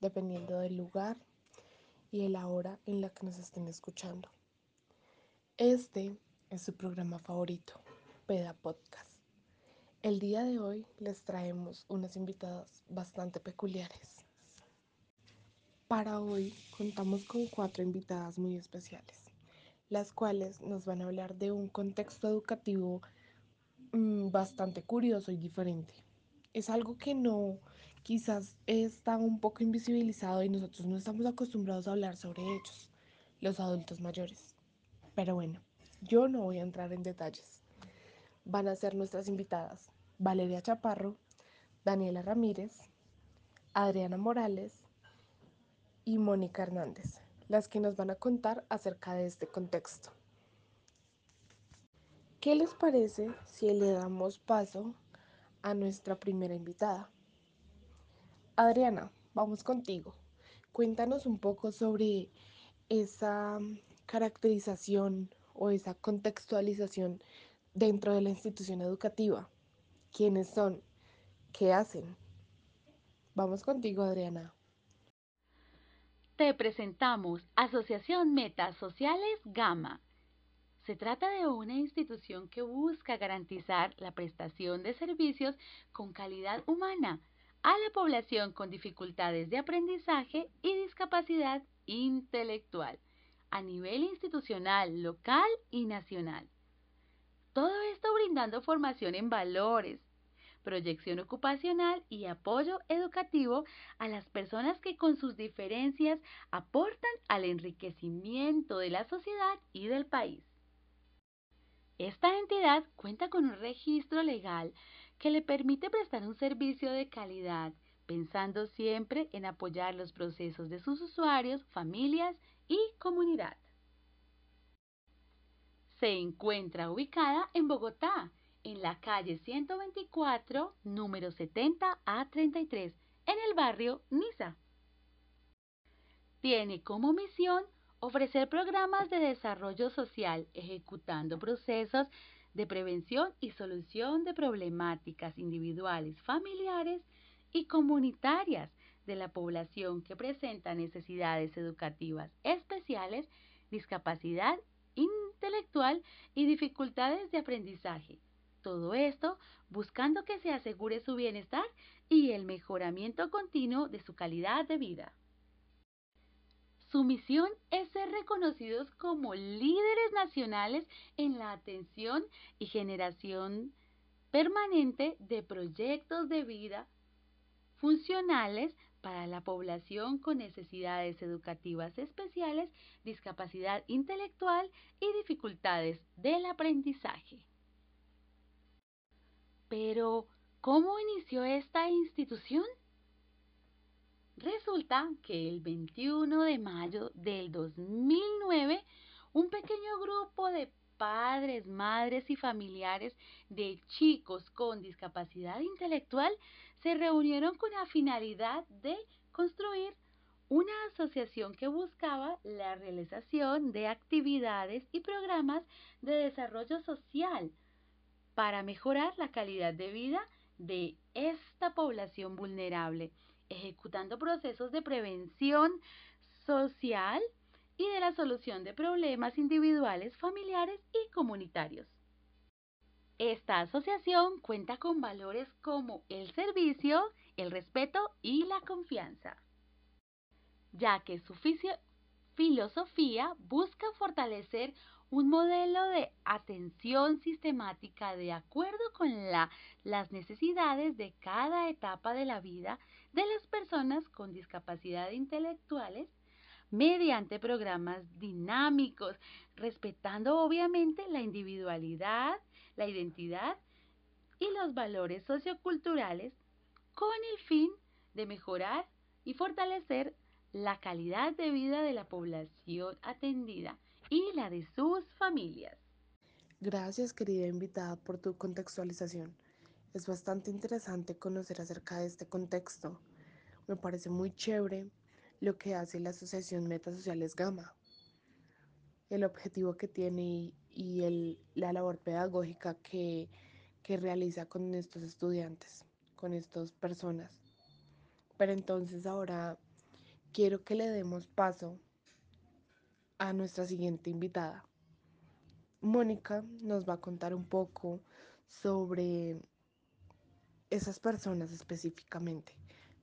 dependiendo del lugar y de la hora en la que nos estén escuchando. Este es su programa favorito, Peda Podcast. El día de hoy les traemos unas invitadas bastante peculiares. Para hoy contamos con cuatro invitadas muy especiales, las cuales nos van a hablar de un contexto educativo mmm, bastante curioso y diferente es algo que no, quizás está un poco invisibilizado y nosotros no estamos acostumbrados a hablar sobre ellos, los adultos mayores. Pero bueno, yo no voy a entrar en detalles. Van a ser nuestras invitadas Valeria Chaparro, Daniela Ramírez, Adriana Morales y Mónica Hernández, las que nos van a contar acerca de este contexto. ¿Qué les parece si le damos paso a nuestra primera invitada. Adriana, vamos contigo. Cuéntanos un poco sobre esa caracterización o esa contextualización dentro de la institución educativa. ¿Quiénes son? ¿Qué hacen? Vamos contigo, Adriana. Te presentamos Asociación Metas Sociales Gama se trata de una institución que busca garantizar la prestación de servicios con calidad humana a la población con dificultades de aprendizaje y discapacidad intelectual a nivel institucional, local y nacional. Todo esto brindando formación en valores, proyección ocupacional y apoyo educativo a las personas que con sus diferencias aportan al enriquecimiento de la sociedad y del país. Esta entidad cuenta con un registro legal que le permite prestar un servicio de calidad, pensando siempre en apoyar los procesos de sus usuarios, familias y comunidad. Se encuentra ubicada en Bogotá, en la calle 124, número 70 a 33, en el barrio Niza. Tiene como misión ofrecer programas de desarrollo social ejecutando procesos de prevención y solución de problemáticas individuales, familiares y comunitarias de la población que presenta necesidades educativas especiales, discapacidad intelectual y dificultades de aprendizaje. Todo esto buscando que se asegure su bienestar y el mejoramiento continuo de su calidad de vida. Su misión es ser reconocidos como líderes nacionales en la atención y generación permanente de proyectos de vida funcionales para la población con necesidades educativas especiales, discapacidad intelectual y dificultades del aprendizaje. Pero, ¿cómo inició esta institución? Resulta que el 21 de mayo del 2009, un pequeño grupo de padres, madres y familiares de chicos con discapacidad intelectual se reunieron con la finalidad de construir una asociación que buscaba la realización de actividades y programas de desarrollo social para mejorar la calidad de vida de esta población vulnerable ejecutando procesos de prevención social y de la solución de problemas individuales, familiares y comunitarios. Esta asociación cuenta con valores como el servicio, el respeto y la confianza, ya que su filosofía busca fortalecer un modelo de atención sistemática de acuerdo con las necesidades de cada etapa de la vida de las personas con discapacidad intelectuales mediante programas dinámicos, respetando obviamente la individualidad, la identidad y los valores socioculturales con el fin de mejorar y fortalecer la calidad de vida de la población atendida y la de sus familias. Gracias querida invitada por tu contextualización. Es bastante interesante conocer acerca de este contexto. Me parece muy chévere lo que hace la Asociación Metas Sociales Gama, el objetivo que tiene y, la labor pedagógica que, que realiza con estos estudiantes, con estas personas Pero entonces ahora quiero que le demos paso a nuestra siguiente invitada. Mónica nos va a contar un poco sobre esas personas específicamente,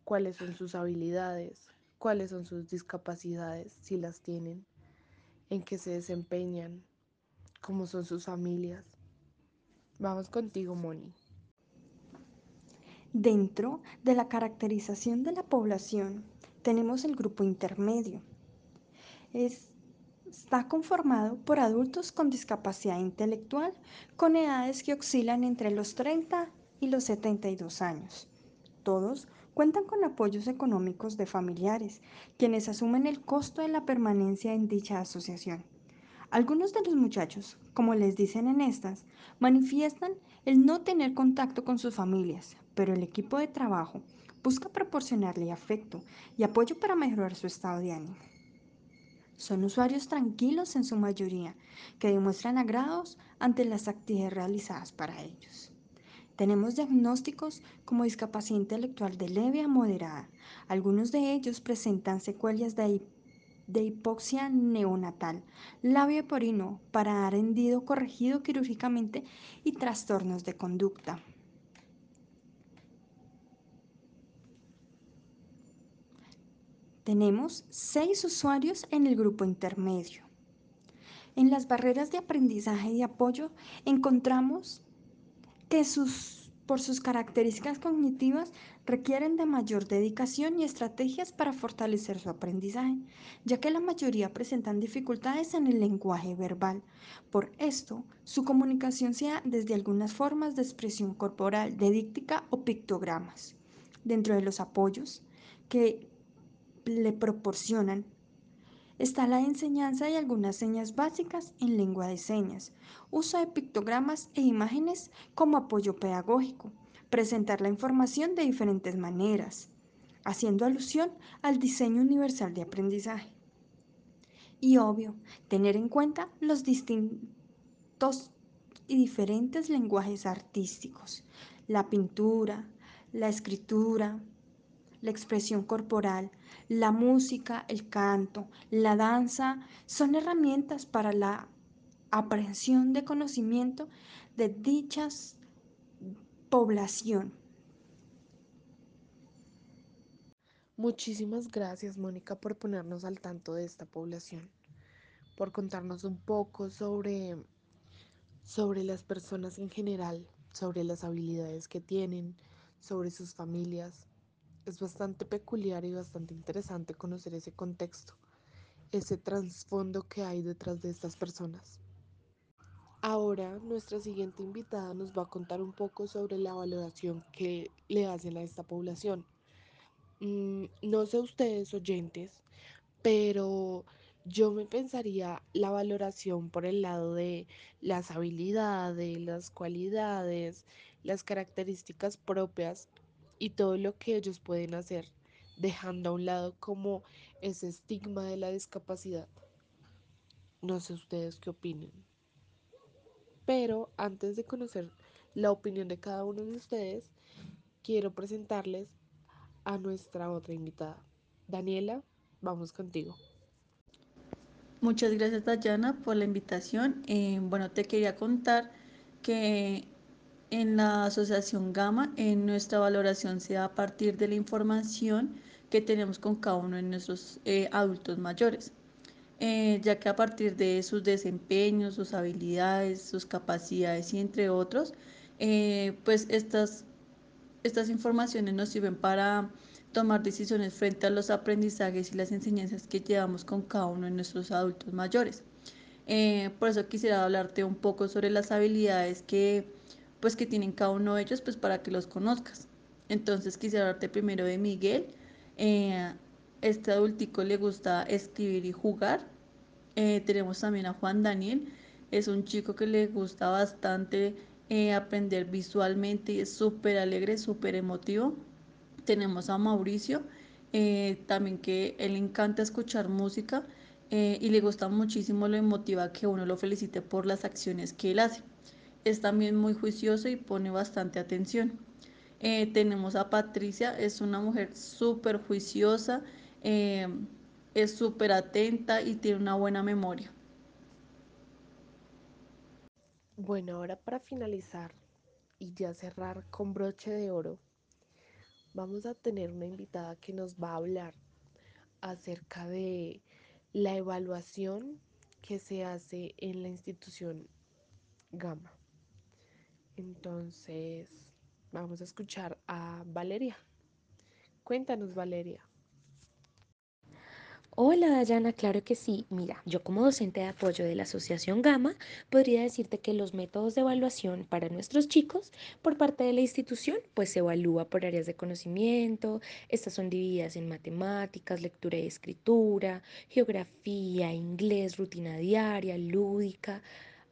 cuáles son sus habilidades, cuáles son sus discapacidades, si las tienen, en qué se desempeñan, cómo son sus familias. Vamos contigo, Moni. Dentro de la caracterización de la población tenemos el grupo intermedio. Es, está conformado por adultos con discapacidad intelectual con edades que oscilan entre los 30 y los 72 años. Todos cuentan con apoyos económicos de familiares, quienes asumen el costo de la permanencia en dicha asociación. Algunos de los muchachos, como les dicen en estas, manifiestan el no tener contacto con sus familias, pero el equipo de trabajo busca proporcionarle afecto y apoyo para mejorar su estado de ánimo. Son usuarios tranquilos en su mayoría, que demuestran agrados ante las actividades realizadas para ellos. Tenemos diagnósticos como discapacidad intelectual de leve a moderada. Algunos de ellos presentan secuelas de, hipoxia neonatal, labio porino para dar hendido corregido quirúrgicamente y trastornos de conducta. Tenemos seis usuarios en el grupo intermedio. En las barreras de aprendizaje y apoyo encontramos que sus, por sus características cognitivas requieren de mayor dedicación y estrategias para fortalecer su aprendizaje, ya que la mayoría presentan dificultades en el lenguaje verbal. Por esto, su comunicación se da desde algunas formas de expresión corporal, de díctica o pictogramas. Dentro de los apoyos que le proporcionan. Está la enseñanza de algunas señas básicas en lengua de señas, uso de pictogramas e imágenes como apoyo pedagógico, presentar la información de diferentes maneras, haciendo alusión al diseño universal de aprendizaje. Y obvio, tener en cuenta los distintos y diferentes lenguajes artísticos, la pintura, la escritura, la expresión corporal, la música, el canto, la danza, son herramientas para la aprehensión de conocimiento de dichas población. Muchísimas gracias, Mónica, por ponernos al tanto de esta población, por contarnos un poco sobre, sobre las personas en general, sobre las habilidades que tienen, sobre sus familias, es bastante peculiar y bastante interesante conocer ese contexto, ese trasfondo que hay detrás de estas personas. Ahora nuestra siguiente invitada nos va a contar un poco sobre la valoración que le hacen a esta población. Mm, no sé ustedes oyentes, pero yo me pensaría la valoración por el lado de las habilidades, las cualidades, las características propias y todo lo que ellos pueden hacer, dejando a un lado como ese estigma de la discapacidad. No sé ustedes qué opinen. Pero antes de conocer la opinión de cada uno de ustedes, quiero presentarles a nuestra otra invitada. Daniela, vamos contigo. Muchas gracias Dayana por la invitación. Eh, bueno, te quería contar que en la Asociación Gama, en nuestra valoración se da a partir de la información que tenemos con cada uno de nuestros eh, adultos mayores, eh, ya que a partir de sus desempeños, sus habilidades, sus capacidades y entre otros, eh, pues estas, estas informaciones nos sirven para tomar decisiones frente a los aprendizajes y las enseñanzas que llevamos con cada uno de nuestros adultos mayores. por eso quisiera hablarte un poco sobre las habilidades que pues que tienen cada uno de ellos pues para que los conozcas. Entonces quisiera hablarte primero de Miguel. Eh, este adultico le gusta escribir y jugar. Eh, tenemos también a Juan Daniel. Es un chico que le gusta bastante eh, aprender visualmente y es súper alegre, súper emotivo. Tenemos a Mauricio, también que él encanta escuchar música y le gusta muchísimo lo emotiva que uno lo felicite por las acciones que él hace es también muy juicioso y pone bastante atención. Eh, tenemos a Patricia, es una mujer súper juiciosa, eh, es súper atenta y tiene una buena memoria. Bueno, ahora para finalizar y ya cerrar con broche de oro, vamos a tener una invitada que nos va a hablar acerca de la evaluación que se hace en la institución Gama. Entonces, vamos a escuchar a Valeria. Cuéntanos, Valeria. Hola Dayana, claro que sí. Mira, yo como docente de apoyo de la Asociación Gama podría decirte que los métodos de evaluación para nuestros chicos por parte de la institución pues se evalúa por áreas de conocimiento. Estas son divididas en matemáticas, lectura y escritura, geografía, inglés, rutina diaria, lúdica,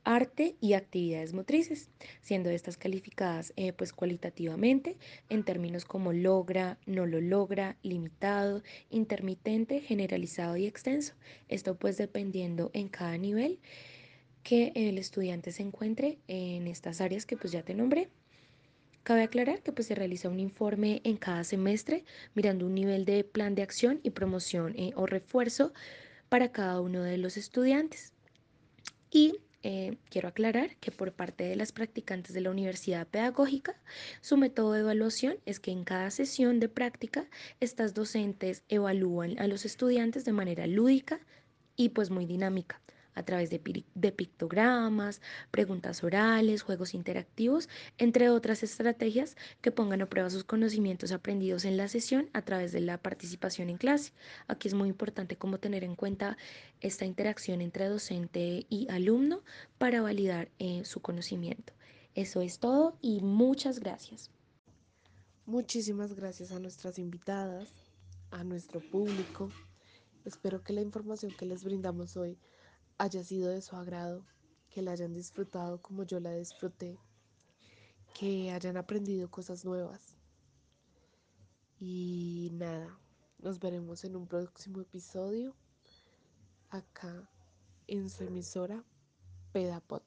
arte y actividades motrices, siendo estas calificadas eh, pues cualitativamente en términos como logra, no lo logra, limitado, intermitente, generalizado y extenso. Esto pues dependiendo en cada nivel que el estudiante se encuentre en estas áreas que pues ya te nombré. Cabe aclarar que pues se realiza un informe en cada semestre mirando un nivel de plan de acción y promoción eh, o refuerzo para cada uno de los estudiantes. Y eh, quiero aclarar que por parte de las practicantes de la Universidad Pedagógica, su método de evaluación es que en cada sesión de práctica, estas docentes evalúan a los estudiantes de manera lúdica y pues muy dinámica a través de, pictogramas, preguntas orales, juegos interactivos, entre otras estrategias que pongan a prueba sus conocimientos aprendidos en la sesión a través de la participación en clase. Aquí es muy importante como tener en cuenta esta interacción entre docente y alumno para validar eh, su conocimiento. Eso es todo y muchas gracias. Muchísimas gracias a nuestras invitadas, a nuestro público. Espero que la información que les brindamos hoy haya sido de su agrado, que la hayan disfrutado como yo la disfruté, que hayan aprendido cosas nuevas. Y nada, nos veremos en un próximo episodio acá en su emisora Pedapod.